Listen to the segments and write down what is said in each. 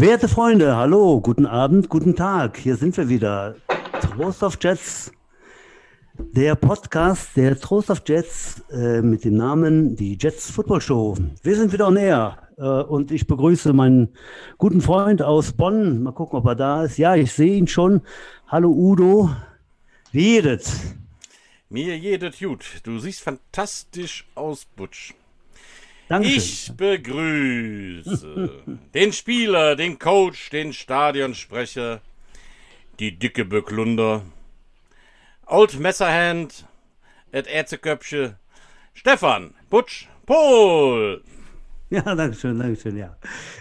Werte Freunde, hallo, guten Abend, guten Tag. Hier sind wir wieder. Trost of Jets, der Podcast der Trost of Jets äh, mit dem Namen die Jets Football Show. Wir sind wieder air äh, und ich begrüße meinen guten Freund aus Bonn. Mal gucken, ob er da ist. Ja, ich sehe ihn schon. Hallo Udo. Wie jedet? Mir jedet gut. Du siehst fantastisch aus, Butsch. Dankeschön. Ich begrüße den Spieler, den Coach, den Stadionsprecher, die dicke Böcklunder, Old Messerhand, et Ätzeköpfche, Stefan, Butsch, Pol. Ja, danke schön, danke schön, ja.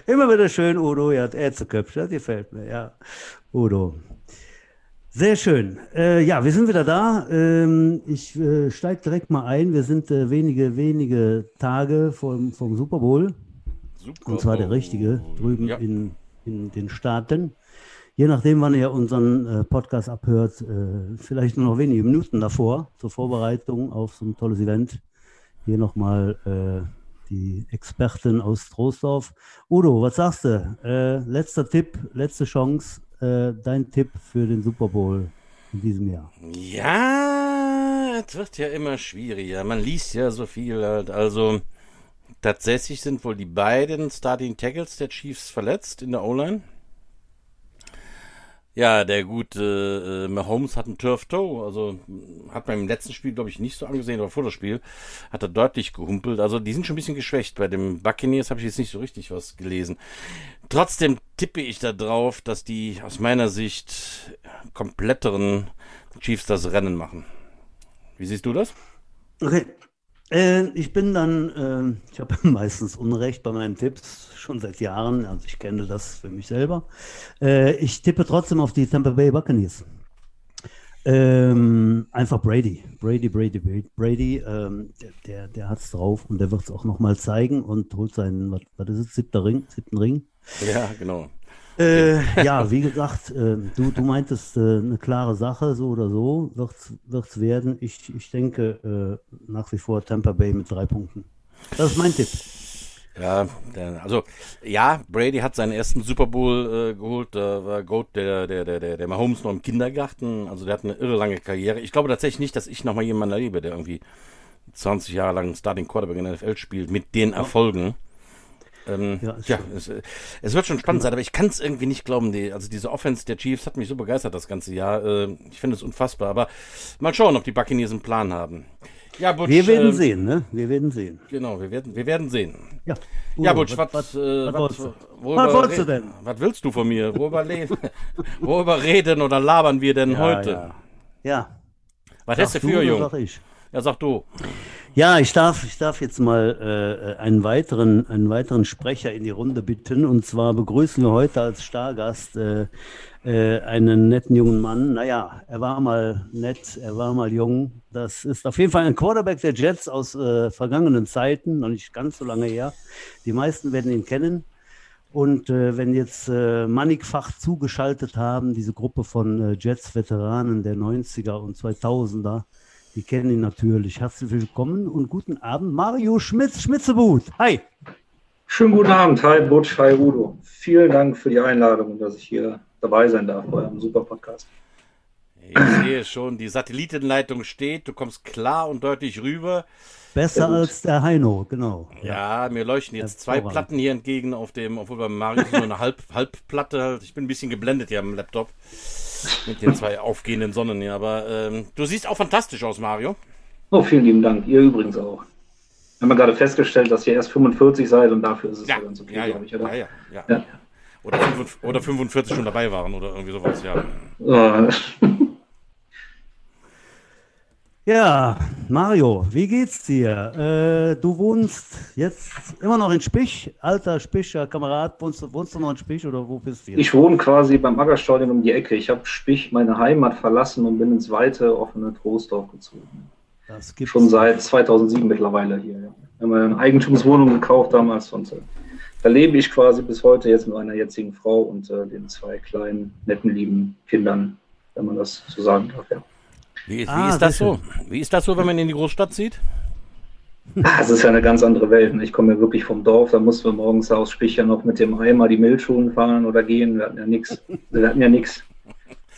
Immer wieder schön, Udo, ja, Ärzteköpfe, das gefällt mir, ja. Udo. Sehr schön. Äh, ja, wir sind wieder da. Ähm, ich äh, steige direkt mal ein. Wir sind äh, wenige, wenige Tage vom, vom Super Bowl. Super Und zwar der richtige, drüben Ja. in, in den Staaten. Je nachdem, wann ihr unseren äh, Podcast abhört, äh, vielleicht nur noch wenige Minuten davor, zur Vorbereitung auf so ein tolles Event. Hier nochmal äh, die Expertin aus Troisdorf. Udo, was sagst du? Letzter Tipp, letzte Chance, äh, dein Tipp für den Super Bowl in diesem Jahr. Ja, es wird ja immer schwieriger. Man liest ja so viel halt. Also, tatsächlich sind wohl die beiden Starting Tackles der Chiefs verletzt in der O-Line. Ja, der gute äh, Mahomes hat einen Turf Toe, also mh, hat man im letzten Spiel, glaube ich, nicht so angesehen, aber vor das Spiel hat er deutlich gehumpelt. Also die sind schon ein bisschen geschwächt. Bei dem Buccaneers habe ich jetzt nicht so richtig was gelesen. Trotzdem tippe ich da drauf, dass die aus meiner Sicht kompletteren Chiefs das Rennen machen. Wie siehst du das? Okay. Äh, ich bin dann, äh, ich habe meistens Unrecht bei meinen Tipps, schon seit Jahren, also ich kenne das für mich selber. Äh, ich tippe trotzdem auf die Tampa Bay Buccaneers. Ähm, einfach Brady. Brady, Brady, Brady. Brady ähm, der, der, hat es drauf und der wird es auch nochmal zeigen und holt seinen, was, was ist es, siebter Ring, siebten Ring. Ja, genau. Äh, ja, wie gesagt, äh, du, du meintest äh, eine klare Sache, so oder so wird es werden. Ich, ich denke äh, nach wie vor Tampa Bay mit drei Punkten. Das ist mein Tipp. Ja, also ja, Brady hat seinen ersten Super Bowl äh, geholt. Da war Goat der, der, der, der, der Mahomes noch im Kindergarten. Also der hat eine irre lange Karriere. Ich glaube tatsächlich nicht, dass ich nochmal jemanden erlebe, der irgendwie 20 Jahre lang Starting Quarterback in der NFL spielt mit den Erfolgen. Ähm, Ja, ja, es, es wird schon spannend sein, aber ich kann es irgendwie nicht glauben. Die, also diese Offense der Chiefs hat mich so begeistert das ganze Jahr. Äh, ich finde es unfassbar. Aber mal schauen, ob die Buccaneers einen Plan haben. Ja, Butch, Wir werden ähm, sehen, ne? Wir werden sehen. Genau, wir werden, wir werden sehen. Ja, Ja, Udo, Butch, was, was, äh, was was, wolltest du? denn? Was willst du von mir? Worüber, worüber reden oder labern wir denn Ja, heute? Ja. ja. Was Sagst hast du für, oder Jung? sag ich? Ja, sag du. Ja, ich darf, ich darf jetzt mal äh, einen, weiteren, einen weiteren Sprecher in die Runde bitten. Und zwar begrüßen wir heute als Stargast äh, äh, einen netten jungen Mann. Naja, er war mal nett, er war mal jung. Das ist auf jeden Fall ein Quarterback der Jets aus äh, vergangenen Zeiten, noch nicht ganz so lange her. Die meisten werden ihn kennen. Und äh, wenn jetzt äh, mannigfach zugeschaltet haben, diese Gruppe von äh, Jets-Veteranen der 90er und 2000er, die kennen ihn natürlich. Herzlich willkommen und guten Abend, Mario Schmitz, Schmitzebut. Hi. Schönen guten Abend, hi Butch, hi Udo. Vielen Dank für die Einladung und dass ich hier dabei sein darf bei eurem super Podcast. Ich sehe schon, die Satellitenleitung steht, du kommst klar und deutlich rüber. Besser gut. als der Heino, genau. Ja, mir leuchten jetzt zwei. Platten hier entgegen auf dem, obwohl beim Mario nur eine Halb, Halbplatte halt. Ich bin ein bisschen geblendet hier am Laptop mit den zwei aufgehenden Sonnen hier, aber ähm, du siehst auch fantastisch aus, Mario. Oh, vielen lieben Dank. Ihr übrigens auch. Wir haben ja gerade festgestellt, dass ihr erst 45 seid und dafür ist es ja, ganz okay, ja, ja, glaube ich, ja, oder? ja, ja. Ja. Oder, 45, oder 45 schon dabei waren oder irgendwie sowas, ja. Ja, Mario, wie geht's dir? Äh, du wohnst jetzt immer noch in Spich, alter Spischer Kamerad. Wohnst, du- wohnst du noch in Spich oder wo bist du jetzt? ich wohne quasi beim Aggerstadion um die Ecke. Ich habe Spich meine Heimat verlassen und bin ins weite, offene Troisdorf gezogen. das gibt's. Schon seit 2007 mittlerweile hier. Ja. Wir haben eine Eigentumswohnung gekauft damals und äh, da lebe ich quasi bis heute jetzt mit meiner jetzigen Frau und äh, den zwei kleinen, netten, lieben Kindern, wenn man das so sagen darf. Ja. Wie, wie Ah, ist das so? Wie ist das so, wenn man in die Großstadt zieht? Ah, es ist ja eine ganz andere Welt. Ne? Ich komme ja wirklich vom Dorf, da mussten wir morgens aus Spicher noch mit dem Eimer die Milchschulen fahren oder gehen. Wir hatten ja nichts. Wir hatten ja nichts.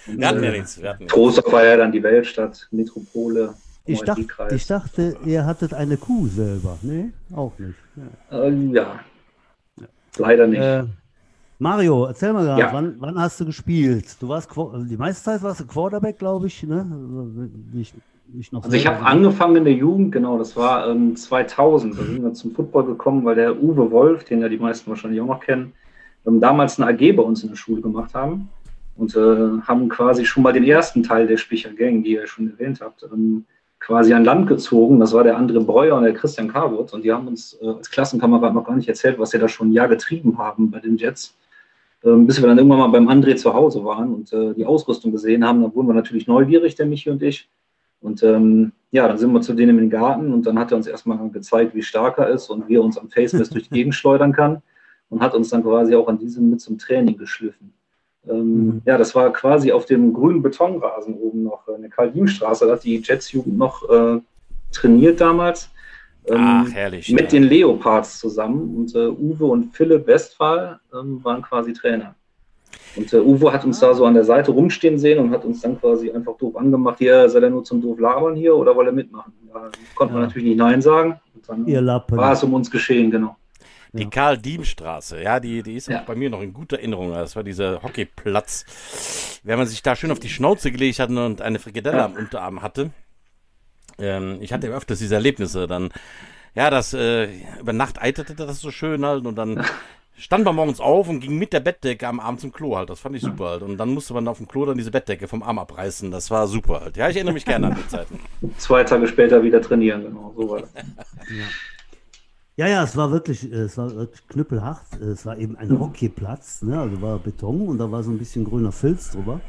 Wir hatten ja nichts. Trostorf war ja dann die Weltstadt, Metropole. Ich dachte, ich dachte, ihr hattet eine Kuh selber. Nee, auch nicht. Ja, äh, ja. leider nicht. Äh, Mario, erzähl mal gerade, ja. wann, wann, hast du gespielt? Du warst die meiste Zeit warst du Quarterback, glaube ich, ne? Ich, ich also ich habe angefangen in der Jugend, genau, das war ähm, 2000. Da sind wir zum Football gekommen, weil der Uwe Wolf, den ja die meisten wahrscheinlich auch noch kennen, ähm, damals eine AG bei uns in der Schule gemacht haben und äh, haben quasi schon mal den ersten Teil der Spicher Gang, die ihr schon erwähnt habt, ähm, quasi an Land gezogen. Das war der andere Breuer und der Christian Carwood. Und die haben uns äh, als Klassenkamerad noch gar nicht erzählt, was sie da schon ein Jahr getrieben haben bei den Jets. Ähm, bis wir dann irgendwann mal beim André zu Hause waren und äh, die Ausrüstung gesehen haben. Dann wurden wir natürlich neugierig, der Michi und ich. Und ähm, ja, dann sind wir zu denen in den Garten und dann hat er uns erstmal gezeigt, wie stark er ist und wie er uns am Facemess durch die Gegend schleudern kann und hat uns dann quasi auch an diesem mit zum Training geschliffen. Ähm, mhm. Ja, das war quasi auf dem grünen Betonrasen oben noch in der Karl-Diem-Straße. Da hat die Jets-Jugend noch äh, trainiert damals. Ähm, Ach, herrlich. Mit ja. den Leopards zusammen. Und äh, Uwe und Philipp Westphal ähm, waren quasi Trainer. Und äh, Uwe hat uns ah. da so an der Seite rumstehen sehen und hat uns dann quasi einfach doof angemacht, hier soll er nur zum doof labern hier oder will er mitmachen? Da konnte ja. man natürlich nicht Nein sagen. Und dann war es um uns geschehen, genau. Die ja. Karl-Diem-Straße, ja, die, die ist ja. auch bei mir noch in guter Erinnerung. Das war dieser Hockeyplatz. Wenn man sich da schön auf die Schnauze gelegt hat und eine Frikadelle ja. am Unterarm hatte. Ähm, ich hatte öfters diese Erlebnisse. Dann, ja, das äh, über Nacht eiterte das so schön halt und dann stand man morgens auf und ging mit der Bettdecke am Arm zum Klo halt. Das fand ich super halt. Und dann musste man auf dem Klo dann diese Bettdecke vom Arm abreißen. Das war super halt. Ja, ich erinnere mich gerne an die Zeiten. Zwei Tage später wieder trainieren, genau. So war das. ja. Ja, ja, es war wirklich, es war wirklich knüppelhart. Es war eben ein Hockeyplatz, ne? also war Beton und da war so ein bisschen grüner Filz drüber.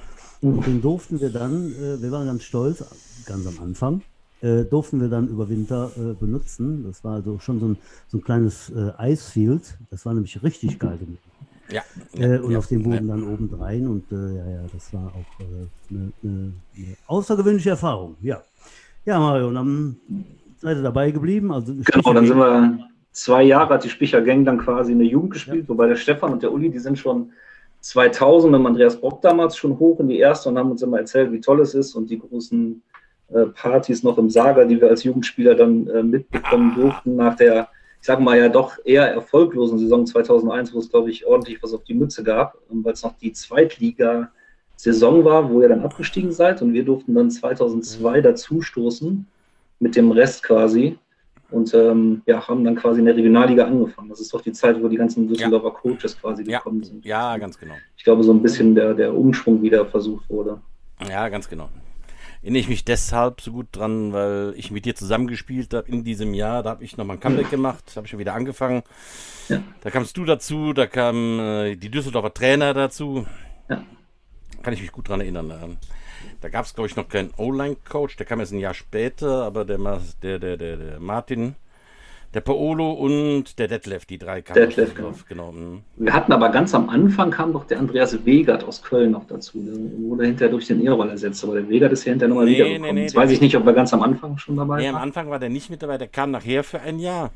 Und den durften wir dann, äh, wir waren ganz stolz, ganz am Anfang, äh, durften wir dann über Winter äh, benutzen. Das war also schon so ein, so ein kleines äh, Eisfield. Das war nämlich richtig geil. Ja. Äh, und ja, auf dem Boden ja. dann obendrein. Und äh, ja, ja, das war auch eine, eine, eine außergewöhnliche Erfahrung. Ja. Ja, Mario, und dann seid ihr dabei geblieben. Also genau, dann sind wir zwei Jahre hat die Spicher Gang dann quasi in der Jugend gespielt, ja. wobei der Stefan und der Uli, die sind schon 2000 mit Andreas Bock damals schon hoch in die erste und haben uns immer erzählt, wie toll es ist und die großen äh, Partys noch im Saga, die wir als Jugendspieler dann äh, mitbekommen durften nach der, ich sage mal ja doch eher erfolglosen Saison 2001, wo es glaube ich ordentlich was auf die Mütze gab, ähm, weil es noch die Zweitliga-Saison war, wo ihr dann abgestiegen seid und wir durften dann 2002 mhm. dazustoßen mit dem Rest quasi und ähm, ja, haben dann quasi in der Regionalliga angefangen. Das ist doch die Zeit, wo die ganzen Düsseldorfer ja. Coaches quasi gekommen ja. sind. Ja, ganz genau. Ich glaube, so ein bisschen der, der Umschwung wieder versucht wurde. Ja, ganz genau. Erinnere ich mich deshalb so gut dran, weil ich mit dir zusammengespielt habe in diesem Jahr. Da habe ich nochmal ein Comeback gemacht, habe schon wieder angefangen. Ja. Da kamst du dazu, da kamen äh, die Düsseldorfer Trainer dazu. Ja. Kann ich mich gut dran erinnern. Da gab es, glaube ich, noch keinen O-Line-Coach, der kam jetzt ein Jahr später, aber der, der, der, der, der Martin, der Paolo und der Detlef, die drei kamen. Detlef, genau. genau. Mhm. Wir hatten aber ganz am Anfang kam doch der Andreas Wegert aus Köln noch dazu. Der wurde hinterher durch den Ehrroll ersetzt, aber der Wegert ist ja hinterher nochmal nee, wiedergekommen. Nee, nee, weiß ich nicht, ob er ganz am Anfang schon dabei nee, war. Nee, am Anfang war der nicht mit dabei, der kam nachher für ein Jahr.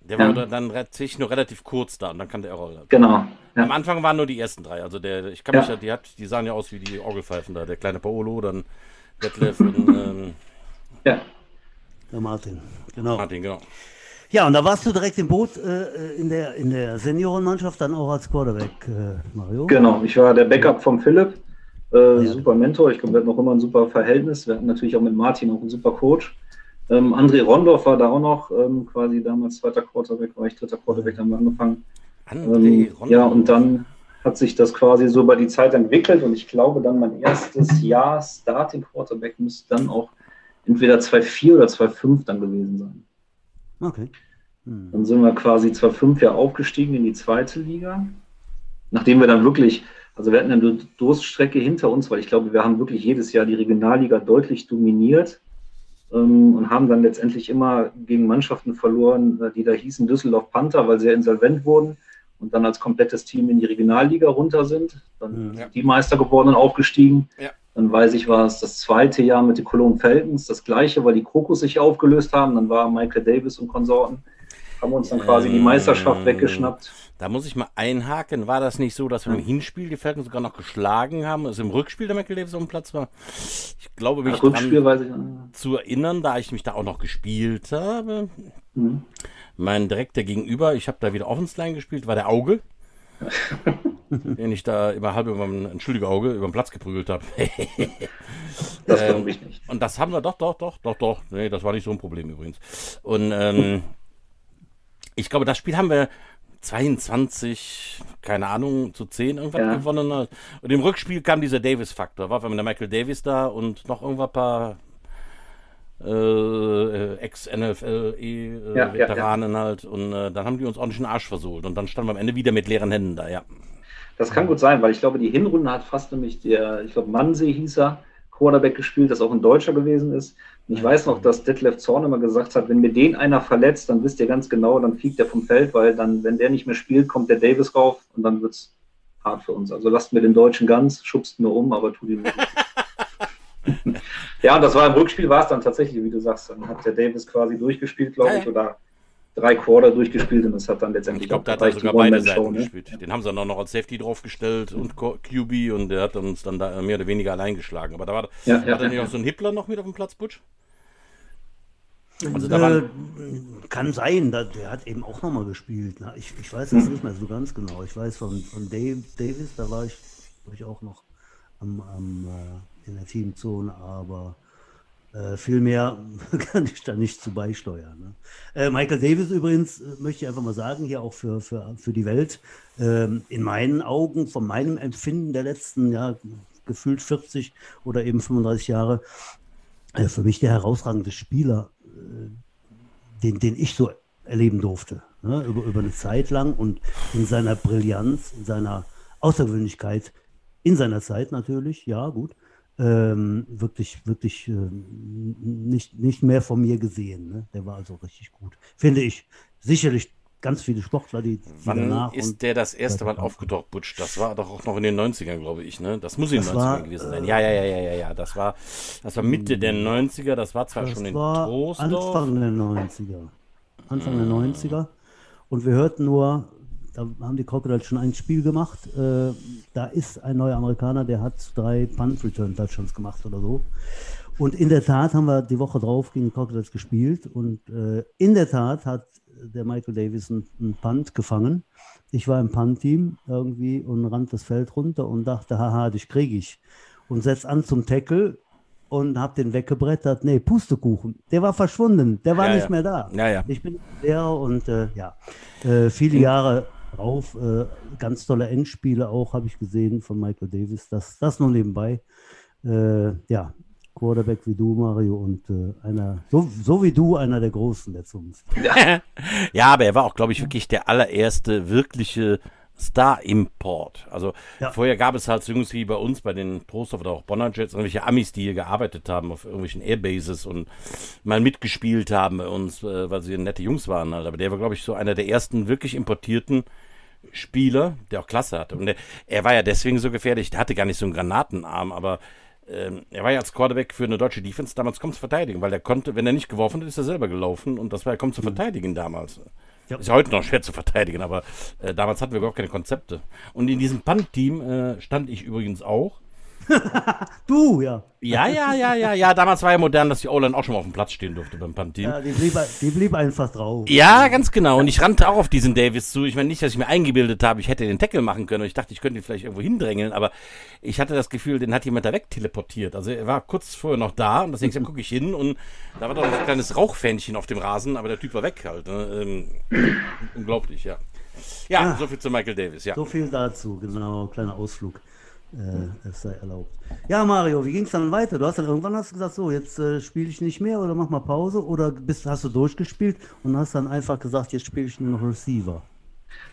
Der ja. war dann tatsächlich nur relativ kurz da und dann kam der Errol. Genau. Ja. Am Anfang waren nur die ersten drei. Also der, ich kann mich ja, die hat, die sahen ja aus wie die Orgelpfeifen da. Der kleine Paolo, dann Detlef und ähm, ja. Der Martin, genau. Martin, genau. Ja, und da warst du direkt im Boot äh, in der, in der Seniorenmannschaft, dann auch als Quarterback, äh, Mario. Genau, ich war der Backup vom Philipp. Äh, ja. Super Mentor, ich glaube, wir hatten auch immer ein super Verhältnis. Wir hatten natürlich auch mit Martin auch einen super Coach. Ähm, André Rondorf war da auch noch, ähm, quasi damals zweiter Quarterback, war ich dritter Quarterback, dann haben wir angefangen. Ähm, ja, und dann hat sich das quasi so über die Zeit entwickelt und ich glaube dann mein erstes Jahr Starting Quarterback müsste dann auch entweder 2,4 oder 2,5 dann gewesen sein. Okay. Hm. Dann sind wir quasi 2,5 ja aufgestiegen in die zweite Liga. Nachdem wir dann wirklich, also wir hatten eine Durststrecke hinter uns, weil ich glaube, wir haben wirklich jedes Jahr die Regionalliga deutlich dominiert ähm, und haben dann letztendlich immer gegen Mannschaften verloren, äh, die da hießen Düsseldorf Panther, weil sie insolvent wurden und dann als komplettes Team in die Regionalliga runter sind. Dann mhm, ja. die Meister geworden und aufgestiegen. Ja. Dann weiß ich, war es das zweite Jahr mit den Cologne Falcons, das gleiche, weil die Krokus sich aufgelöst haben. Dann war Michael Davis und Konsorten, haben uns dann quasi die Meisterschaft weggeschnappt. Da muss ich mal einhaken. War das nicht so, dass wir im Hinspiel die Falcons sogar noch geschlagen haben? Also im Rückspiel der Michael Davis auf dem Platz war? Ich glaube, mich ich, zu erinnern, da ich mich da auch noch gespielt habe. Mhm. Mein direkter Gegenüber, ich habe da wieder Offensline gespielt, war der Auge. den ich da immer halb über mein, entschuldige Auge, über den Platz geprügelt habe. das glaube ähm, ich nicht. Und das haben wir doch, doch, doch, doch, doch. Nee, das war nicht so ein Problem übrigens. Und ähm, ich glaube, das Spiel haben wir 22, keine Ahnung, zu 10 irgendwas ja. gewonnen. Und im Rückspiel kam dieser Davis-Faktor. War mit der Michael Davis da und noch irgendwas paar äh, Ex-NFL-Veteranen ja, ja, halt. Und äh, dann haben die uns ordentlich den Arsch versohlt. Und dann standen wir am Ende wieder mit leeren Händen da, ja. Das kann gut sein, weil ich glaube, die Hinrunde hat fast nämlich der, ich glaube, Mansee hieß er, Quarterback gespielt, das auch ein Deutscher gewesen ist. Und ich weiß noch, dass Detlef Zorn immer gesagt hat, wenn mir den einer verletzt, dann wisst ihr ganz genau, dann fliegt er vom Feld, weil dann, wenn der nicht mehr spielt, kommt der Davis rauf und dann wird es hart für uns. Also lasst mir den Deutschen ganz, schubst nur um, aber tut ihm nicht. ja, und das war im Rückspiel, war es dann tatsächlich, wie du sagst, dann hat der Davis quasi durchgespielt, glaube ich, oder drei Quarter durchgespielt und das hat dann letztendlich. Ich glaube, der hat dann sogar beide Seiten ne? gespielt. Den haben sie dann auch noch als Safety draufgestellt und QB und der hat uns dann da mehr oder weniger allein geschlagen. Aber da war ja, ja, hat dann ja, nicht auch so ein Hitler noch mit auf dem Platz, Butch? Also da äh, kann sein, da, der hat eben auch nochmal gespielt. Ne? Ich, ich weiß das hm. nicht mehr so ganz genau. Ich weiß von, von Dave, Davis, da war ich, war ich auch noch am, am, äh, in der Teamzone, aber äh, viel mehr kann ich da nicht zu beisteuern. Ne? Äh, Michael Davis übrigens, äh, möchte ich einfach mal sagen, hier auch für, für, für die Welt, ähm, in meinen Augen, von meinem Empfinden der letzten, ja, gefühlt 40 oder eben 35 Jahre, äh, für mich der herausragende Spieler, äh, den, den ich so erleben durfte. Ne? Über, über eine Zeit lang und in seiner Brillanz, in seiner Außergewöhnlichkeit, in seiner Zeit natürlich, ja, gut ähm, wirklich, wirklich äh, nicht, nicht mehr von mir gesehen. Ne? Der war also richtig gut. Finde ich. Sicherlich ganz viele Sportler, die, Wann danach ist der das erste Mal aufgetaucht, Butch? Das war doch auch noch in den 90ern, glaube ich, ne? Das muss in den 90ern war, gewesen sein. Ja, ja, ja, ja, ja, ja. Das war, das war Mitte der 90er, das war zwar das schon in Troisdorf. Anfang der 90er. Anfang hm. der 90er. Und wir hörten nur da haben die Crocodiles schon ein Spiel gemacht. Äh, da ist ein neuer Amerikaner, der hat drei Punt Return Touchdowns gemacht oder so. Und in der Tat haben wir die Woche drauf gegen die Crocodiles gespielt. Und äh, in der Tat hat der Michael Davis einen Punt gefangen. Ich war im Punt-Team irgendwie und rannte das Feld runter und dachte, haha, dich kriege ich. Und setz an zum Tackle und hab den weggebrettert. Nee, Pustekuchen. Der war verschwunden. Der war ja, nicht ja. mehr da. Ja, ja. Ich bin Lehrer und äh, ja, äh, viele Jahre drauf. Äh, ganz tolle Endspiele auch, habe ich gesehen von Michael Davis. Das, das nur nebenbei. Äh, ja, Quarterback wie du, Mario, und äh, einer, so, so wie du, einer der Großen der Zunft. Ja. ja, aber er war auch, glaube ich, wirklich der allererste wirkliche Star-Import. Also ja. vorher gab es halt Jungs wie bei uns, bei den Trostorf oder auch Bonner Jets, irgendwelche Amis, die hier gearbeitet haben auf irgendwelchen Airbases und mal mitgespielt haben bei uns, äh, weil sie nette Jungs waren. Halt. Aber der war, glaube ich, so einer der ersten wirklich importierten Spieler, der auch Klasse hatte. Und der, er war ja deswegen so gefährlich, der hatte gar nicht so einen Granatenarm, aber ähm, er war ja als Quarterback für eine deutsche Defense damals kaum zu verteidigen, weil er konnte, wenn er nicht geworfen hat, ist er selber gelaufen und das war ja kaum zu mhm. verteidigen damals. Ja. Ist ja heute noch schwer zu verteidigen, aber äh, damals hatten wir überhaupt keine Konzepte. Und in diesem Punt-Team äh, stand ich übrigens auch. du, ja. Ja, ja, ja, ja, ja. Damals war ja modern, dass die O-Line auch schon mal auf dem Platz stehen durfte beim Punt-Team. Ja, die blieb, die blieb einfach drauf. Ja, ganz genau. Und ich rannte auch auf diesen Davis zu. Ich meine nicht, dass ich mir eingebildet habe, ich hätte den Tackle machen können. Und ich dachte, ich könnte ihn vielleicht irgendwo hindrängeln. Aber ich hatte das Gefühl, den hat jemand da wegteleportiert. Also er war kurz vorher noch da. Und deswegen gucke ich hin. Und da war doch ein kleines Rauchfähnchen auf dem Rasen. Aber der Typ war weg halt. Ne? Ähm, unglaublich, ja. Ja, ah, so viel zu Michael Davis, ja. So viel dazu, genau. Kleiner Ausflug äh, es sei erlaubt. Ja, Mario, wie ging es dann weiter? Du hast dann irgendwann hast gesagt, so, jetzt äh, spiele ich nicht mehr oder mach mal Pause oder bist, hast du durchgespielt und hast dann einfach gesagt, jetzt spiele ich nur noch Receiver.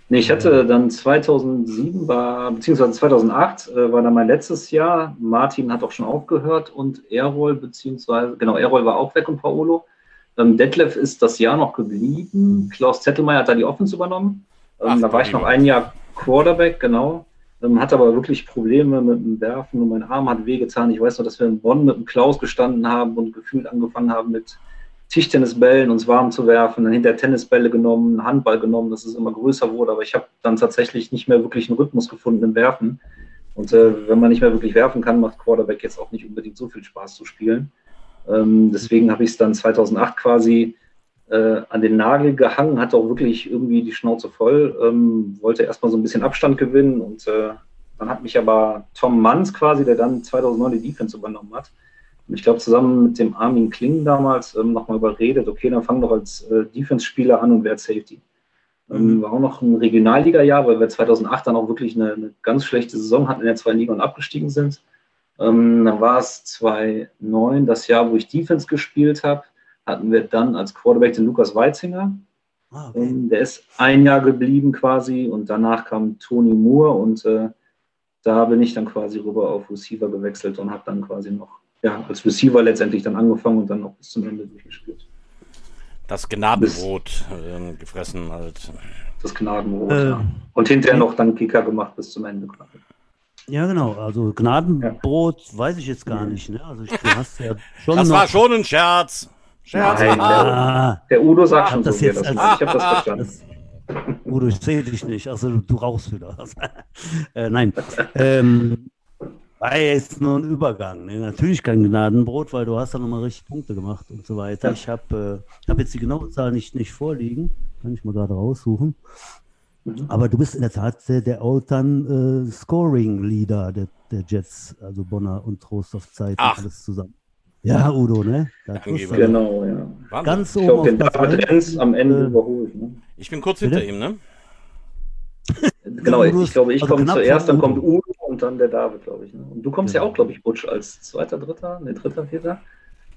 Nee, ich hatte dann 2007 war, beziehungsweise 2008 äh, war dann mein letztes Jahr. Martin hat auch schon aufgehört und Errol, beziehungsweise, genau, Errol war auch weg und Paolo. Ähm, Detlef ist das Jahr noch geblieben. Klaus Zettelmeier hat da die Offense übernommen. Ähm, Ach, da war ich noch ein Jahr Quarterback, genau. Ähm, hatte aber wirklich Probleme mit dem Werfen und mein Arm hat wehgetan. Ich weiß noch, dass wir in Bonn mit dem Klaus gestanden haben und gefühlt angefangen haben mit Tischtennisbällen uns warm zu werfen, dann hinter Tennisbälle genommen, Handball genommen, dass es immer größer wurde. Aber ich habe dann tatsächlich nicht mehr wirklich einen Rhythmus gefunden im Werfen. Und äh, wenn man nicht mehr wirklich werfen kann, macht Quarterback jetzt auch nicht unbedingt so viel Spaß zu spielen. Ähm, deswegen habe ich es dann 2008 quasi äh, an den Nagel gehangen, hatte auch wirklich irgendwie die Schnauze voll, ähm, wollte erstmal so ein bisschen Abstand gewinnen und äh, dann hat mich aber Tom Manns quasi, der dann 2009 die Defense übernommen hat, und ich glaube zusammen mit dem Armin Kling damals ähm, nochmal überredet, okay, dann fang doch als äh, Defense-Spieler an und werd Safety. Ähm, war auch noch ein Regionalliga-Jahr, weil wir 2008 dann auch wirklich eine, eine, ganz schlechte Saison hatten in der zweiten Liga und abgestiegen sind. Ähm, dann war es 2009, das Jahr, wo ich Defense gespielt habe, hatten wir dann als Quarterback den Lukas Weitzinger. Ah, okay. ähm, der ist ein Jahr geblieben quasi und danach kam Tony Moore und äh, da bin ich dann quasi rüber auf Receiver gewechselt und habe dann quasi noch ja, als Receiver letztendlich dann angefangen und dann noch bis zum Ende durchgespielt. Das Gnadenbrot äh, gefressen halt. Das Gnadenbrot, äh, ja. Und hinterher noch dann Kicker gemacht bis zum Ende. Ja, genau. Also Gnadenbrot ja. weiß ich jetzt gar nicht. Ne? Also ich, du hast ja schon das war schon ein Scherz. Scherz. Nein, der, der, Udo sagt schon das so, jetzt das ich habe das verstanden. Das, Udo, ich sehe dich nicht. Also du, du rauchst wieder. äh, nein. Ähm, war jetzt nur ein Übergang. Ne? Natürlich kein Gnadenbrot, weil du hast da nochmal richtig Punkte gemacht und so weiter. Ich habe äh, hab jetzt die genaue Zahl nicht, nicht vorliegen. Kann ich mal gerade raussuchen. Mhm. Aber du bist in der Tat der, der All-Time äh, Scoring-Leader der, der Jets, also Bonner und Trost auf Zeit Ach. alles zusammen. Ja, Udo, ne? Genau, ja. Ganz oben. Ich glaube, den David Enz am Ende äh, überholt. Ne? Ich bin kurz hinter ihm, ne? genau, ich glaube, ich also komme zuerst, dann kommt Udo und dann der David, glaube ich. Ne? Und du kommst genau. ja auch, glaube ich, Butch als zweiter, dritter, ne, dritter, vierter.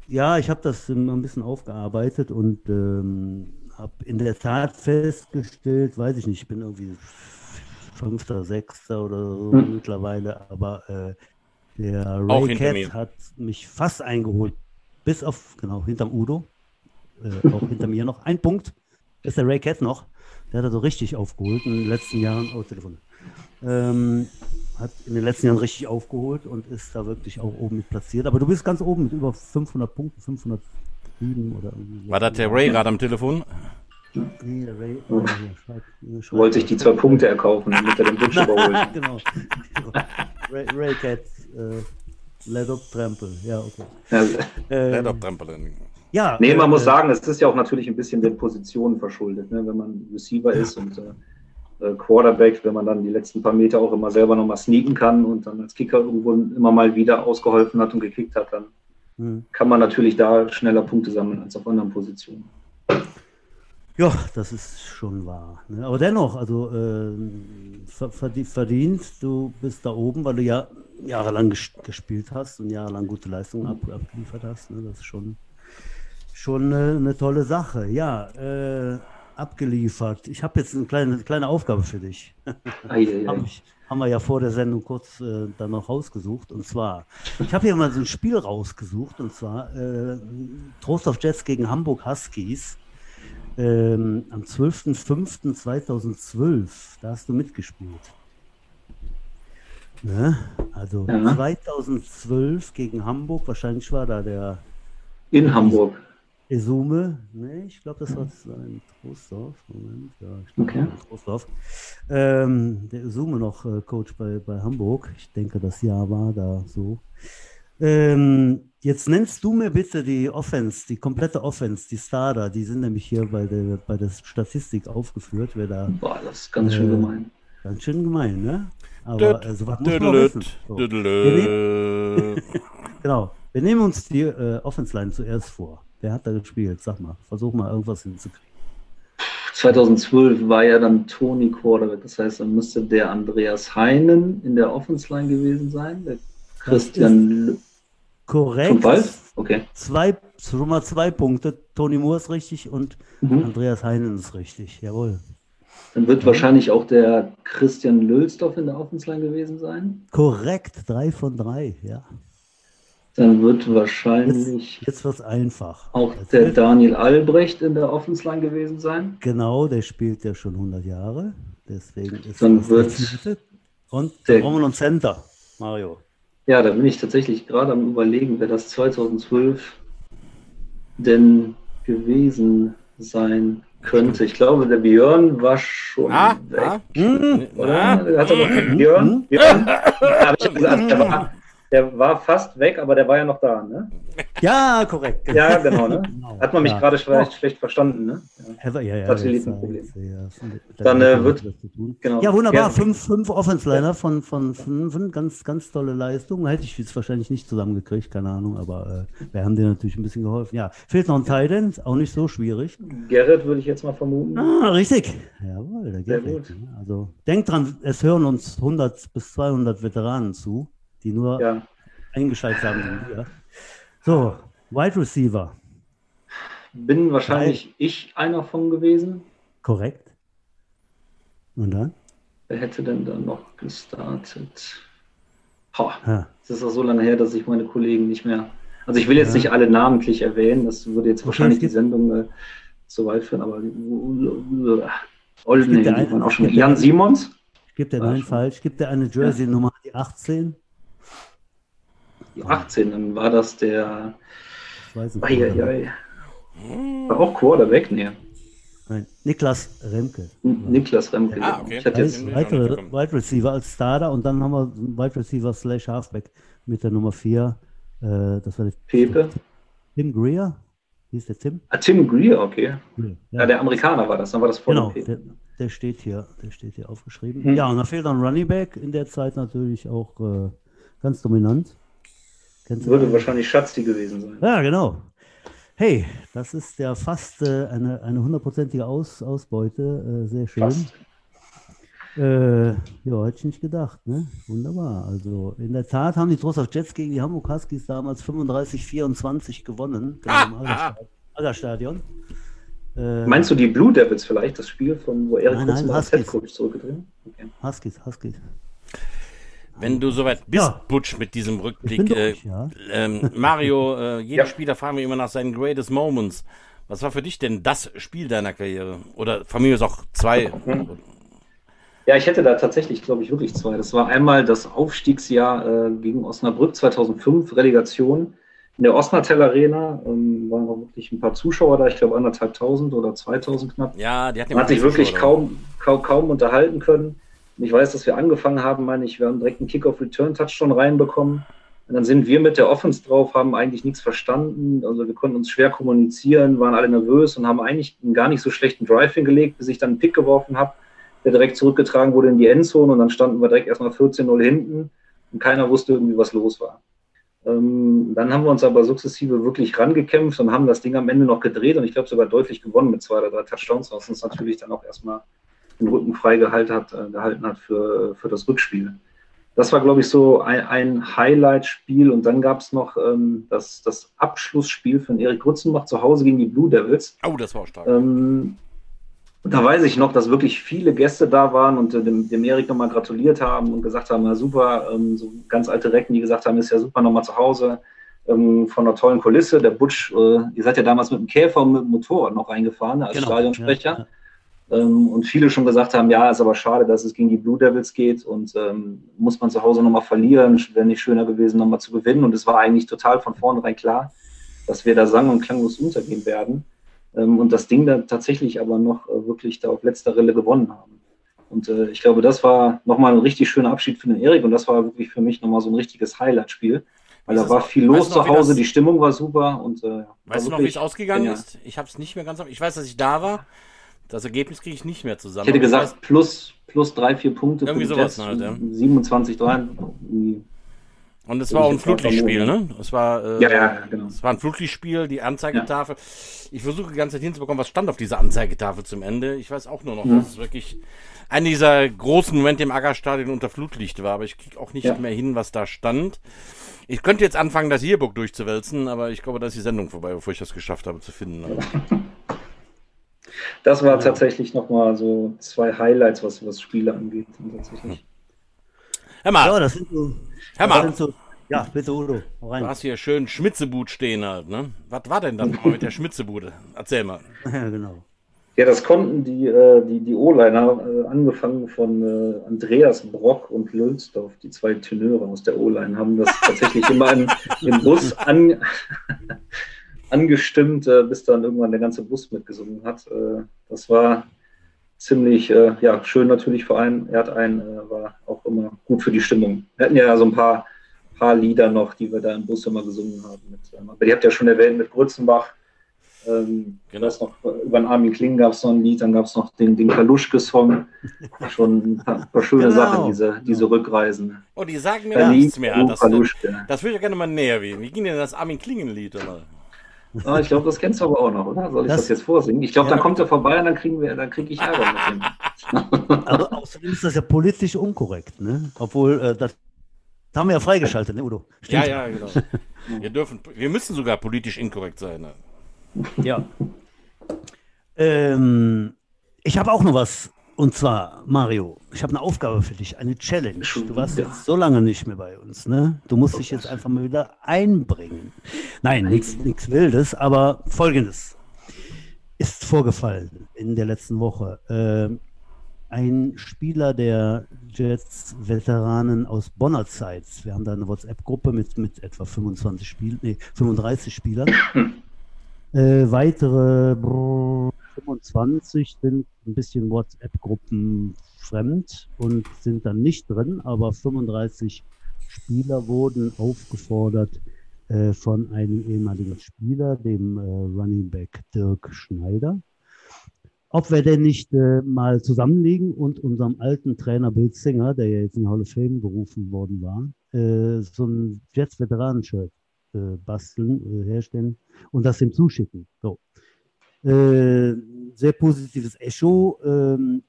Ja, ich habe das ähm, ein bisschen aufgearbeitet und ähm, habe in der Tat festgestellt, weiß ich nicht, ich bin irgendwie fünfter, sechster oder so hm. mittlerweile, aber äh, der Ray Cat hat mich fast eingeholt, bis auf, genau, hinterm Udo, äh, auch hinter mir noch. Ein Punkt ist der Ray Cat noch, der hat er so richtig aufgeholt in den letzten Jahren. Oh, Telefon. Ähm, hat in den letzten Jahren richtig aufgeholt und ist da wirklich auch oben mit platziert. Aber du bist ganz oben mit über 500 Punkten, 507 oder irgendwie. War das der Ray gerade am Telefon? Nee, der Ray. Oh, hier, schreib, schreib, Wollte ich die zwei Punkte erkaufen, damit er den Butch überholt. genau. Ray, Ray Cat, äh, Let Up Trampel. Ja, okay. Ja. Let Up Trampel. Ja. Nee, man äh, muss sagen, es ist ja auch natürlich ein bisschen den Positionen verschuldet, ne? wenn man Receiver ist und äh, äh, Quarterback, wenn man dann die letzten paar Meter auch immer selber nochmal sneaken kann und dann als Kicker irgendwo immer mal wieder ausgeholfen hat und gekickt hat, dann mhm. kann man natürlich da schneller Punkte sammeln als auf anderen Positionen. Ja, das ist schon wahr. Ne? Aber dennoch, also äh, verdient, du bist da oben, weil du ja jahrelang ges gespielt hast und jahrelang gute Leistungen ab abgeliefert hast. Ne? Das ist schon, schon eine, eine tolle Sache. Ja, äh, abgeliefert. Ich habe jetzt eine kleine, kleine Aufgabe für dich. haben, haben, wir ja vor der Sendung kurz äh, dann noch rausgesucht. Und zwar, ich habe hier mal so ein Spiel rausgesucht. Und zwar äh, Trost of Jets gegen Hamburg Huskies. Ähm, am 12.05.2012. Da hast du mitgespielt. Ne? Also ja. 2012 gegen Hamburg. Wahrscheinlich war da der. In Hamburg. Esume, ne, ich glaube, das war ein Trostdorf. Moment, ja, ich glaube, okay. Trostdorf. Ähm, der Esume noch äh, Coach bei, bei Hamburg. Ich denke, das Jahr war da so. Ähm, jetzt nennst du mir bitte die Offense, die komplette Offense, die Starter, die sind nämlich hier bei der, bei der Statistik aufgeführt. Wer da, Boah, das ist ganz äh, schön gemein. Ganz schön gemein, ne? Aber äh, sowas muss man wissen. So. genau. Wir nehmen uns die äh, Offense-Line zuerst vor. Wer hat da gespielt? Sag mal, versuch mal irgendwas hinzukriegen. 2012 war ja dann Tony Quarterback, das heißt, dann müsste der Andreas Heinen in der Offense Line gewesen sein, der Christian. Korrekt. Okay. Zwei, schon mal zwei Punkte. Tony Moore ist richtig und mhm. Andreas Heinen ist richtig. Jawohl. Dann wird wahrscheinlich auch der Christian Lülsdorf in der Offense Line gewesen sein. Korrekt, drei von drei, ja. Dann wird wahrscheinlich jetzt, jetzt wird einfach. auch jetzt der Daniel Albrecht in der Offensline gewesen sein. Genau, der spielt ja schon 100 Jahre. Deswegen ist Dann wird Und wir noch einen Center, Mario. Ja, da bin ich tatsächlich gerade am überlegen, wer das 2012 denn gewesen sein könnte. Ich glaube, der Björn war schon ah, weg. Ah, oder? Ah, Hat er noch Björn? Björn? Ja, ich gesagt, der war, der war fast weg, aber der war ja noch da, ne? Ja, korrekt. Ja, genau, ne? Genau. Hat man mich ja. gerade vielleicht oh. schlecht verstanden, ne? Ja, ja, ja. Satellitenproblem. Ja, Dann äh, wird. Genau. Ja, wunderbar. Fünf, fünf Offense-Liner von, von fünf. Ganz, ganz tolle Leistung. Hätte ich jetzt wahrscheinlich nicht zusammengekriegt, keine Ahnung, aber äh, wir haben dir natürlich ein bisschen geholfen. Ja, fehlt noch ein Titan, auch nicht so schwierig. Gerrit würde ich jetzt mal vermuten. Ah, richtig. Jawohl, der Gerrit. Also denkt dran, es hören uns 100 bis 200 Veteranen zu die nur ja. eingeschaltet haben wir. So, Wide Receiver. Bin wahrscheinlich Nein. ich einer von gewesen. Korrekt. Und dann? Wer hätte denn da noch gestartet? Boah, ja. Das ist auch so lange her, dass ich meine Kollegen nicht mehr. Also ich will jetzt ja. nicht alle namentlich erwähnen, das würde jetzt okay, wahrscheinlich die Sendung äh, zu weit führen, aber äh, Olden, nee, auch schon. Jan Simons? Gibt der nein falsch? Gibt der eine Jersey-Nummer, die 18? Die 18, dann war das der. Eieiei. War auch Quarterback? Nee. Nein, Niklas Remke. Niklas Remke. Ja, okay. Ich hatte jetzt weitere Wide Receiver als Starter und dann haben wir Wide Receiver slash Halfback mit der Nummer 4. Äh, das war der Pepe. Tim Greer. Wie ist der Tim? Ah, Tim Greer, okay. Ja. ja. der Amerikaner war das, dann war das voll genau, der, der, steht hier, der steht hier aufgeschrieben. Hm. Ja, und da fehlt dann Running Back in der Zeit natürlich auch äh, ganz dominant. Kennst Würde du? wahrscheinlich Schatzti gewesen sein. Ja, genau. Hey, das ist ja fast äh, eine, eine hundertprozentige Aus, Ausbeute. Äh, sehr schön. Fast. Äh, ja, hätte ich nicht gedacht, ne? Wunderbar. Also in der Tat haben die Trostorf Jets gegen die Hamburg Huskies damals 35-24 gewonnen. Ah, im Stadion. Äh, Meinst du die Blue Devils vielleicht, das Spiel, von wo Erik kurz mal als Headcoach zurückgedreht? Okay. Huskies, Huskies. Wenn du soweit bist, ja. Butch, mit diesem Rückblick. Äh, durch, ja. ähm, Mario, äh, jeder ja. Spieler fragen wir immer nach seinen greatest moments. Was war für dich denn das Spiel deiner Karriere? Oder von mir ist auch zwei. Ja, ich hätte da tatsächlich, glaube ich, wirklich zwei. Das war einmal das Aufstiegsjahr äh, gegen Osnabrück 2005, Relegation. In der Osnatel Arena ähm, waren noch wirklich ein paar Zuschauer da, ich glaube anderthalbtausend oder zweitausend knapp. Ja, die hatten Man hat sich wirklich kaum, kaum, kaum unterhalten können. Und ich weiß, dass wir angefangen haben, meine ich, wir haben direkt einen Kick-Off-Return-Touchdown reinbekommen. Und dann sind wir mit der Offense drauf, haben eigentlich nichts verstanden. Also wir konnten uns schwer kommunizieren, waren alle nervös und haben eigentlich einen gar nicht so schlechten Drive hingelegt, bis ich dann einen Pick geworfen habe, der direkt zurückgetragen wurde in die Endzone und dann standen wir direkt erstmal 14-0 hinten und keiner wusste irgendwie, was los war. Ähm, dann haben wir uns aber sukzessive wirklich rangekämpft und haben das Ding am Ende noch gedreht und ich glaube sogar deutlich gewonnen mit zwei oder drei Touchdowns, was uns natürlich dann auch erstmal den Rücken frei gehalten hat, äh, gehalten hat für, für das Rückspiel. Das war, glaube ich, so ein, ein Highlight-Spiel. Und dann gab es noch ähm, das, das Abschlussspiel von Erik Grutzenbach zu Hause gegen die Blue Devils. Oh, das war stark. Ähm, da weiß ich noch, dass wirklich viele Gäste da waren und äh, dem, dem Erik nochmal gratuliert haben und gesagt haben, na super, ähm, so ganz alte Recken, die gesagt haben, ist ja super nochmal zu Hause ähm, von einer tollen Kulisse. Der Butch, äh, ihr seid ja damals mit dem Käfer und mit dem Motorrad noch reingefahren als genau, Stadionsprecher. Ja, ja. Ähm, und viele schon gesagt haben, ja, ist aber schade, dass es gegen die Blue Devils geht und ähm, muss man zu Hause nochmal verlieren, wäre nicht schöner gewesen, nochmal zu gewinnen. Und es war eigentlich total von vornherein klar, dass wir da sang- und klanglos untergehen werden. Ähm, und das Ding da tatsächlich aber noch äh, wirklich da auf letzter Rille gewonnen haben. Und äh, ich glaube, das war nochmal ein richtig schöner Abschied für den Erik und das war wirklich für mich nochmal so ein richtiges Highlight-Spiel. Weil da war viel los zu Hause, die Stimmung war super und äh, Weißt du noch, wie es ausgegangen genial. ist? Ich habe es nicht mehr ganz. Ich weiß, dass ich da war. Das Ergebnis kriege ich nicht mehr zusammen. Ich hätte gesagt, heißt, plus, plus drei, vier Punkte. Irgendwie sowas Jets, halt, ja. 27, 3. Und es war auch ein Flutlichtspiel, ne? Es war, äh, ja, ja, genau. Es war ein Flutlichtspiel, die Anzeigetafel. Ja. Ich versuche die ganze Zeit hinzubekommen, was stand auf dieser Anzeigetafel zum Ende. Ich weiß auch nur noch, mhm. dass es wirklich einer dieser großen Momente im Aggerstadion unter Flutlicht war, aber ich kriege auch nicht ja. mehr hin, was da stand. Ich könnte jetzt anfangen, das Yearbook durchzuwälzen, aber ich glaube, da ist die Sendung vorbei, bevor ich das geschafft habe zu finden. Das war ja. tatsächlich nochmal so zwei Highlights, was, was Spiele angeht. Tatsächlich. Hör mal. Ja, das sind so. Hör mal. So, ja, bitte Udo. Rein. Du hast hier schön Schmitzebut stehen halt, ne? Was war denn dann mal mit der Schmitzebude? Erzähl mal. Ja, genau. Ja, das konnten die, äh, die, die O-Liner, äh, angefangen von äh, Andreas Brock und Lülsdorf, die zwei Tenöre aus der O-Line, haben das tatsächlich immer im, im Bus an, angestimmt, äh, bis dann irgendwann der ganze Bus mitgesungen hat. Äh, das war ziemlich äh, ja, schön natürlich vor allem. Er hat einen, war auch immer gut für die Stimmung. Wir hatten ja so ein paar, paar Lieder noch, die wir da im Bus immer gesungen haben. Mit, ähm, aber ihr habt ja schon erwähnt mit Grützenbach ähm, genau. noch, über den Armin Kling gab es noch ein Lied, dann gab es noch den, den Kaluschke-Song. Schon ein paar, paar schöne genau. Sachen, diese, diese Rückreisen. Oh, die sagen mir ja. nichts mehr. Das, das würde ich gerne mal näher wie. Wie ging denn das Armin Klingen-Lied? Ah, ich glaube, das kennst du aber auch noch, oder? Soll ich das, das jetzt vorsingen? Ich glaube, ja. dann kommt er vorbei und dann kriegen wir, dann kriege ich Ärger mit ihm. aber außerdem ist das ja politisch unkorrekt, ne? Obwohl, äh, das haben wir ja freigeschaltet, ne, Udo? Stimmt. Ja, ja, genau. wir dürfen, wir müssen sogar politisch inkorrekt sein. Ne? Ja. Ähm, ich habe auch noch was. Und zwar, Mario, ich habe eine Aufgabe für dich, eine Challenge. Du warst jetzt so lange nicht mehr bei uns, ne? Du musst dich jetzt einfach mal wieder einbringen. Nein, nichts Wildes, aber folgendes ist vorgefallen in der letzten Woche. Ähm, ein Spieler der Jets-Veteranen aus Bonner Zeit. Wir haben da eine WhatsApp-Gruppe mit, mit etwa 25 Spiel, nee, 35 Spielern. Äh, weitere 25 sind ein bisschen WhatsApp-Gruppen fremd und sind dann nicht drin, aber 35 Spieler wurden aufgefordert äh, von einem ehemaligen Spieler, dem äh, Running Back Dirk Schneider, ob wir denn nicht äh, mal zusammenlegen und unserem alten Trainer Bill Singer, der ja jetzt in Hall of Fame berufen worden war, äh, so ein Jets-Veteranen-Shirt äh, basteln, äh, herstellen und das ihm zuschicken. So. Äh, sehr positives Echo. Ähm,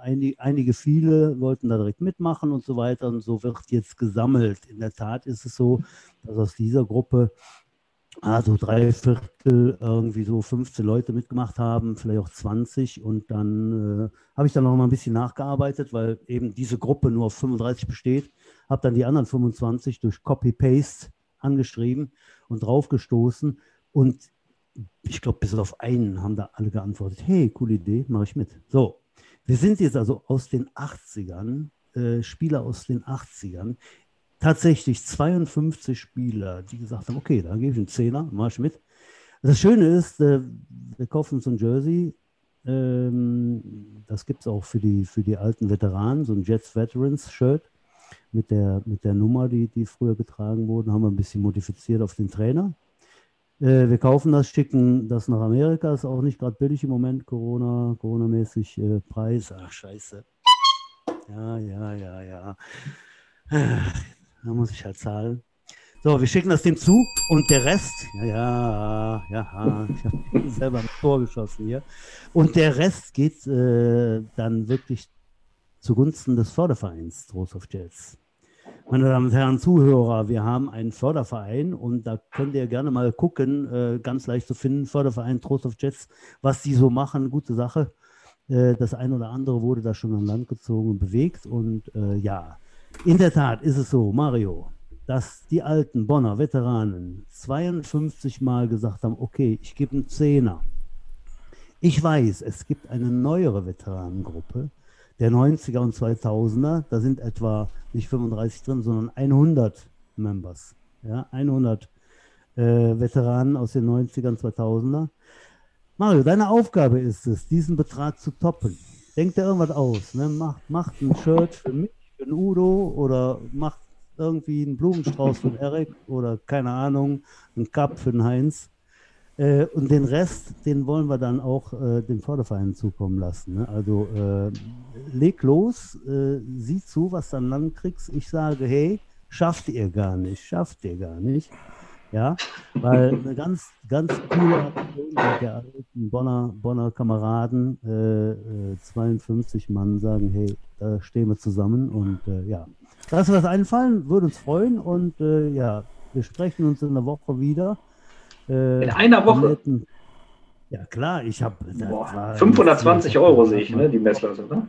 einige, einige, viele wollten da direkt mitmachen und so weiter. Und so wird jetzt gesammelt. In der Tat ist es so, dass aus dieser Gruppe also drei Viertel irgendwie so 15 Leute mitgemacht haben, vielleicht auch 20. Und dann äh, habe ich dann noch mal ein bisschen nachgearbeitet, weil eben diese Gruppe nur auf 35 besteht. Habe dann die anderen 25 durch Copy-Paste angeschrieben und draufgestoßen. Und ich glaube, bis auf einen haben da alle geantwortet, hey, coole Idee, mache ich mit. So, wir sind jetzt also aus den 80ern, äh, Spieler aus den 80ern, tatsächlich 52 Spieler, die gesagt haben, okay, da gebe ich einen Zehner, mache ich mit. Das Schöne ist, äh, wir kaufen so ein Jersey, ähm, das gibt es auch für die, für die alten Veteranen, so ein Jets Veterans Shirt mit der, mit der Nummer, die, die früher getragen wurden, haben wir ein bisschen modifiziert auf den Trainer. Äh, wir kaufen das, schicken das nach Amerika, ist auch nicht gerade billig im Moment, Corona, Corona-mäßig äh, Preis. Ach, scheiße. Ja, ja, ja, ja. Da muss ich halt zahlen. So, wir schicken das dem zu und der Rest, ja, ja, ja, ich habe selber ein Tor geschossen hier. Und der Rest geht äh, dann wirklich zugunsten des Fördervereins Trost of Jazz. Meine Damen und Herren Zuhörer, wir haben einen Förderverein und da könnt ihr gerne mal gucken, äh, ganz leicht zu finden, Förderverein Trost of Jets, was die so machen, gute Sache. Äh, das eine oder andere wurde da schon an Land gezogen und bewegt und äh, ja, in der Tat ist es so, Mario, dass die alten Bonner Veteranen 52 Mal gesagt haben, okay, ich gebe einen Zehner. Ich weiß, es gibt eine neuere Veteranengruppe, der 90er und 2000er, da sind etwa nicht 35 drin, sondern 100 Members. Ja, 100 äh, Veteranen aus den 90er und 2000er. Mario, deine Aufgabe ist es, diesen Betrag zu toppen. Denk dir irgendwas aus. Ne? Macht, macht ein Shirt für mich, für den Udo oder macht irgendwie einen Blumenstrauß für den Eric oder keine Ahnung, einen Cup für den Heinz. Äh, und den Rest, den wollen wir dann auch äh, dem Förderverein zukommen lassen. Ne? Also äh, leg los, äh, sieh zu, was du an Land kriegst. Ich sage, hey, schafft ihr gar nicht, schafft ihr gar nicht. Ja, weil eine ganz, ganz coole Aktion der alten Bonner, Bonner Kameraden, 52 äh, äh, Mann sagen, hey, da stehen wir zusammen und ja, lass was einfallen, würde uns freuen und ja, wir sprechen uns in der Woche wieder. Äh, in einer Woche? Ja, klar, ich habe. 520 Euro sehe ich, ne, die Messlatte, ne?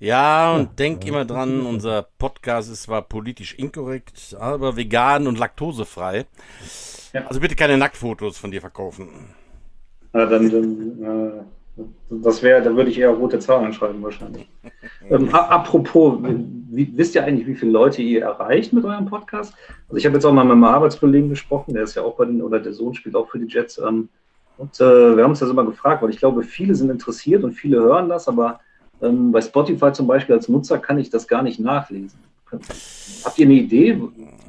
Ja, und ja, denk ja. immer dran, unser Podcast ist zwar politisch inkorrekt, aber vegan und laktosefrei. Ja. Also bitte keine Nacktfotos von dir verkaufen. Na, dann, dann äh, Das wäre, da würde ich eher rote Zahlen schreiben wahrscheinlich. ähm, apropos, wie, wisst ihr eigentlich, wie viele Leute ihr erreicht mit eurem Podcast? Also ich habe jetzt auch mal mit meinem Arbeitskollegen gesprochen, der ist ja auch bei den, oder der Sohn spielt auch für die Jets. Ähm, und äh, wir haben uns das immer gefragt, weil ich glaube, viele sind interessiert und viele hören das, aber ähm, bei Spotify zum Beispiel als Nutzer kann ich das gar nicht nachlesen. Habt ihr eine Idee?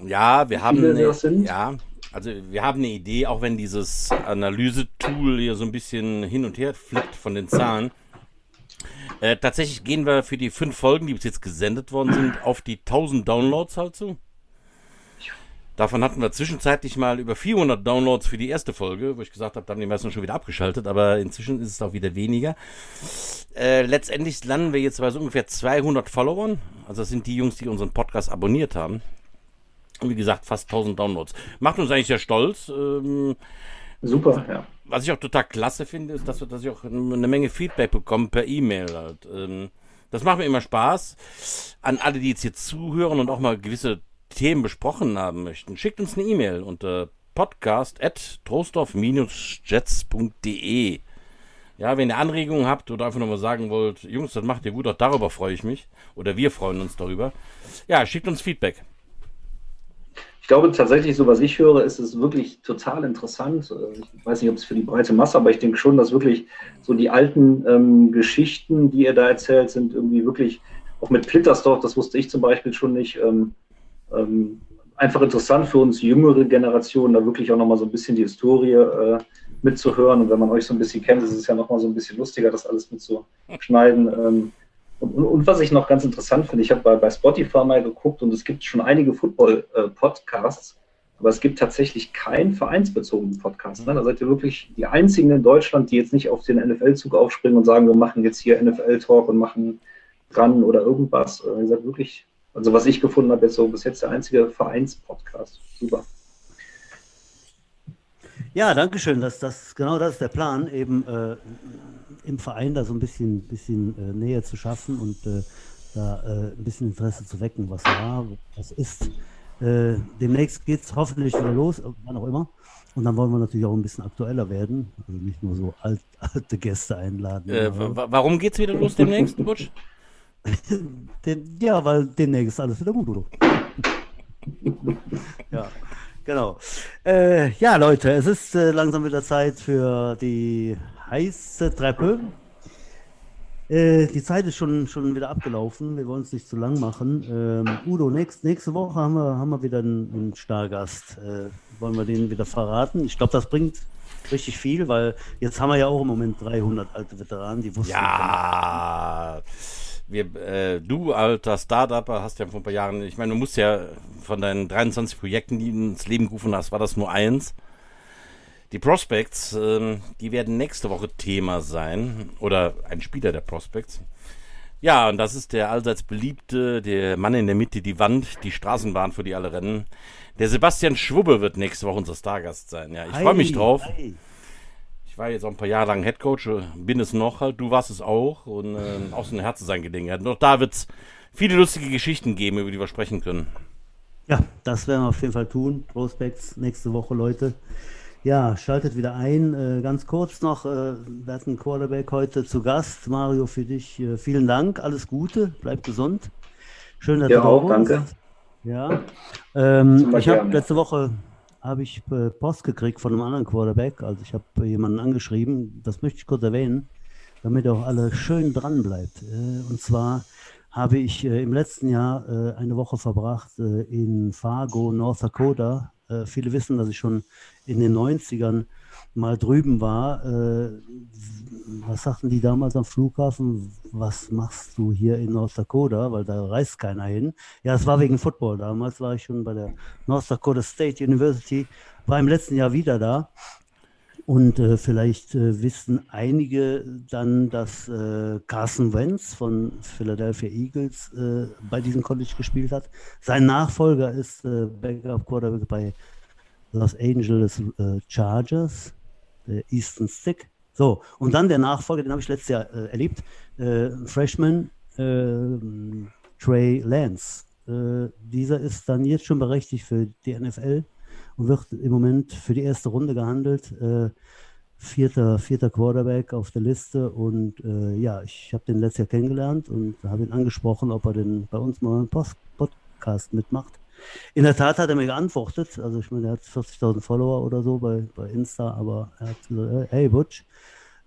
Ja, wir haben eine, ja, also wir haben eine Idee, auch wenn dieses Analyse-Tool hier so ein bisschen hin und her flippt von den Zahlen. Äh, tatsächlich gehen wir für die fünf Folgen, die bis jetzt gesendet worden sind, auf die 1000 Downloads halt zu. Davon hatten wir zwischenzeitlich mal über 400 Downloads für die erste Folge, wo ich gesagt habe, da haben die meisten schon wieder abgeschaltet, aber inzwischen ist es auch wieder weniger. Äh, letztendlich landen wir jetzt bei so ungefähr 200 Followern. Also das sind die Jungs, die unseren Podcast abonniert haben. Und wie gesagt, fast 1000 Downloads. Macht uns eigentlich sehr stolz. Ähm, Super, ja. Was ich auch total klasse finde, ist, dass dass ich auch eine Menge Feedback bekommen per E-Mail. Halt. Ähm, das macht mir immer Spaß. An alle, die jetzt hier zuhören und auch mal gewisse Themen besprochen haben möchten, schickt uns eine E-Mail unter podcast.trostorf-jets.de. Ja, wenn ihr Anregungen habt oder einfach nur mal sagen wollt, Jungs, das macht ihr gut, auch darüber freue ich mich. Oder wir freuen uns darüber. Ja, schickt uns Feedback. Ich glaube tatsächlich, so was ich höre, ist es wirklich total interessant. Ich weiß nicht, ob es für die breite Masse, aber ich denke schon, dass wirklich so die alten ähm, Geschichten, die ihr da erzählt, sind irgendwie wirklich, auch mit Plittersdorf, das wusste ich zum Beispiel schon nicht, ähm, ähm, einfach interessant für uns jüngere Generationen, da wirklich auch nochmal so ein bisschen die Historie äh, mitzuhören. Und wenn man euch so ein bisschen kennt, ist es ja nochmal so ein bisschen lustiger, das alles mitzuschneiden. Ähm, und, und, und, was ich noch ganz interessant finde, ich habe bei, bei Spotify mal geguckt und es gibt schon einige Football-Podcasts, äh, aber es gibt tatsächlich keinen vereinsbezogenen Podcast. Ne? Da seid ihr wirklich die einzigen in Deutschland, die jetzt nicht auf den NFL-Zug aufspringen und sagen, wir machen jetzt hier NFL-Talk und machen dran oder irgendwas. Äh, ihr seid wirklich also was ich gefunden habe, jetzt so bis jetzt der einzige Vereinspodcast. Super. Ja, danke schön. Das, das, genau das ist der Plan, eben äh, im Verein da so ein bisschen, bisschen äh, Nähe zu schaffen und äh, da äh, ein bisschen Interesse zu wecken, was war, was ist. Äh, demnächst geht es hoffentlich wieder los, wann auch immer. Und dann wollen wir natürlich auch ein bisschen aktueller werden. Also nicht nur so alt, alte Gäste einladen. Äh, warum geht es wieder los demnächst, Butsch? Den, ja, weil demnächst alles wieder gut, Udo. ja, genau. Äh, ja, Leute, es ist äh, langsam wieder Zeit für die heiße Treppe. Äh, die Zeit ist schon, schon wieder abgelaufen. Wir wollen es nicht zu lang machen. Ähm, Udo, nächst, nächste Woche haben wir, haben wir wieder einen, einen Stargast. Äh, wollen wir den wieder verraten? Ich glaube, das bringt richtig viel, weil jetzt haben wir ja auch im Moment 300 alte Veteranen, die wussten. Ja. Wir, äh, du alter Startupper hast ja vor ein paar Jahren, ich meine, du musst ja von deinen 23 Projekten, die du ins Leben gerufen hast, war das nur eins. Die Prospects, äh, die werden nächste Woche Thema sein. Oder ein Spieler der Prospects. Ja, und das ist der allseits beliebte, der Mann in der Mitte, die Wand, die Straßenbahn, für die alle rennen. Der Sebastian Schwubbe wird nächste Woche unser Stargast sein. Ja, ich freue mich drauf. Hi war jetzt auch ein paar Jahre lang Headcoach, äh, bin es noch halt, du warst es auch und äh, auch so eine Herzensangelegenheit. Noch da wird es viele lustige Geschichten geben, über die wir sprechen können. Ja, das werden wir auf jeden Fall tun. Prospects nächste Woche, Leute. Ja, schaltet wieder ein. Äh, ganz kurz noch, äh, wir hatten Quarterback heute zu Gast. Mario, für dich äh, vielen Dank. Alles Gute, bleib gesund. Schön, dass ja, du da auch, danke. Ja, ähm, ich habe letzte Woche habe ich Post gekriegt von einem anderen Quarterback. Also ich habe jemanden angeschrieben, das möchte ich kurz erwähnen, damit auch alle schön dran bleibt. Und zwar habe ich im letzten Jahr eine Woche verbracht in Fargo, North Dakota. Viele wissen, dass ich schon in den 90ern mal drüben war. Was sagten die damals am Flughafen? Was machst du hier in North Dakota? Weil da reist keiner hin. Ja, es war wegen Football. Damals war ich schon bei der North Dakota State University, war im letzten Jahr wieder da. Und äh, vielleicht äh, wissen einige dann, dass äh, Carson Wentz von Philadelphia Eagles äh, bei diesem College gespielt hat. Sein Nachfolger ist äh, Backup Quarterback bei Los Angeles äh, Chargers, der Easton Stick. So, und dann der Nachfolger, den habe ich letztes Jahr erlebt, Freshman Trey Lance. Dieser ist dann jetzt schon berechtigt für die NFL wird im Moment für die erste Runde gehandelt. Äh, vierter, vierter Quarterback auf der Liste und äh, ja, ich habe den letztes Jahr kennengelernt und habe ihn angesprochen, ob er denn bei uns mal einen Post Podcast mitmacht. In der Tat hat er mir geantwortet, also ich meine, er hat 40.000 Follower oder so bei, bei Insta, aber er hat gesagt, hey Butch,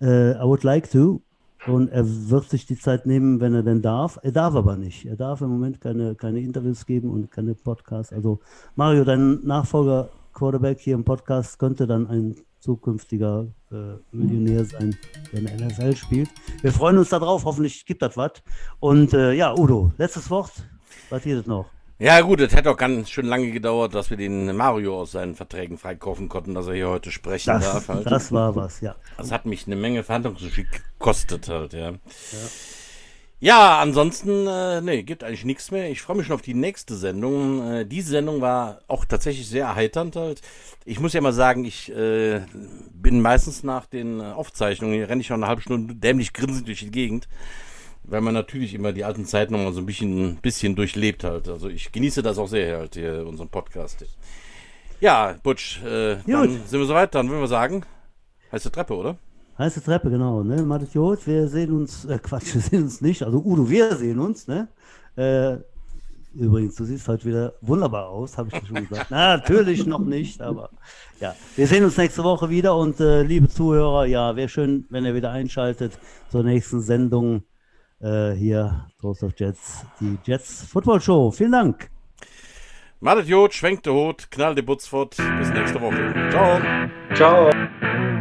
uh, I would like to und er wird sich die Zeit nehmen, wenn er denn darf. Er darf aber nicht. Er darf im Moment keine, keine Interviews geben und keine Podcasts. Also Mario, dein Nachfolger Quarterback hier im Podcast könnte dann ein zukünftiger äh, Millionär sein, der in der NFL spielt. Wir freuen uns darauf, hoffentlich gibt das was. Und äh, ja, Udo, letztes Wort. Was hier das noch? Ja gut, es hätte auch ganz schön lange gedauert, dass wir den Mario aus seinen Verträgen freikaufen konnten, dass er hier heute sprechen das, darf. Halt. Das war was, ja. Das hat mich eine Menge Verhandlungsgeschick gekostet halt, ja. ja. Ja, ansonsten, äh, nee, gibt eigentlich nichts mehr. Ich freue mich schon auf die nächste Sendung. Äh, diese Sendung war auch tatsächlich sehr erheiternd halt. Ich muss ja mal sagen, ich äh, bin meistens nach den Aufzeichnungen, hier renne ich schon eine halbe Stunde dämlich grinsend durch die Gegend, weil man natürlich immer die alten Zeiten nochmal so ein bisschen, bisschen durchlebt halt. Also ich genieße das auch sehr halt, hier, unseren Podcast. Ja, Butch, äh, dann sind wir soweit, dann würden wir sagen, heißt der Treppe, oder? Heiße Treppe, genau. Ne? Macht Jod, wir sehen uns, äh, Quatsch, wir sehen uns nicht. Also Udo, wir sehen uns. Ne? Äh, übrigens, du siehst heute wieder wunderbar aus, habe ich dir schon gesagt. Na, natürlich noch nicht, aber ja. Wir sehen uns nächste Woche wieder und äh, liebe Zuhörer, ja, wäre schön, wenn ihr wieder einschaltet zur nächsten Sendung äh, hier, Toast of Jets, die Jets Football Show. Vielen Dank. Madet Jod, schwenkt der Hut, knallt die Butz fort. Bis nächste Woche. Ciao. Ciao.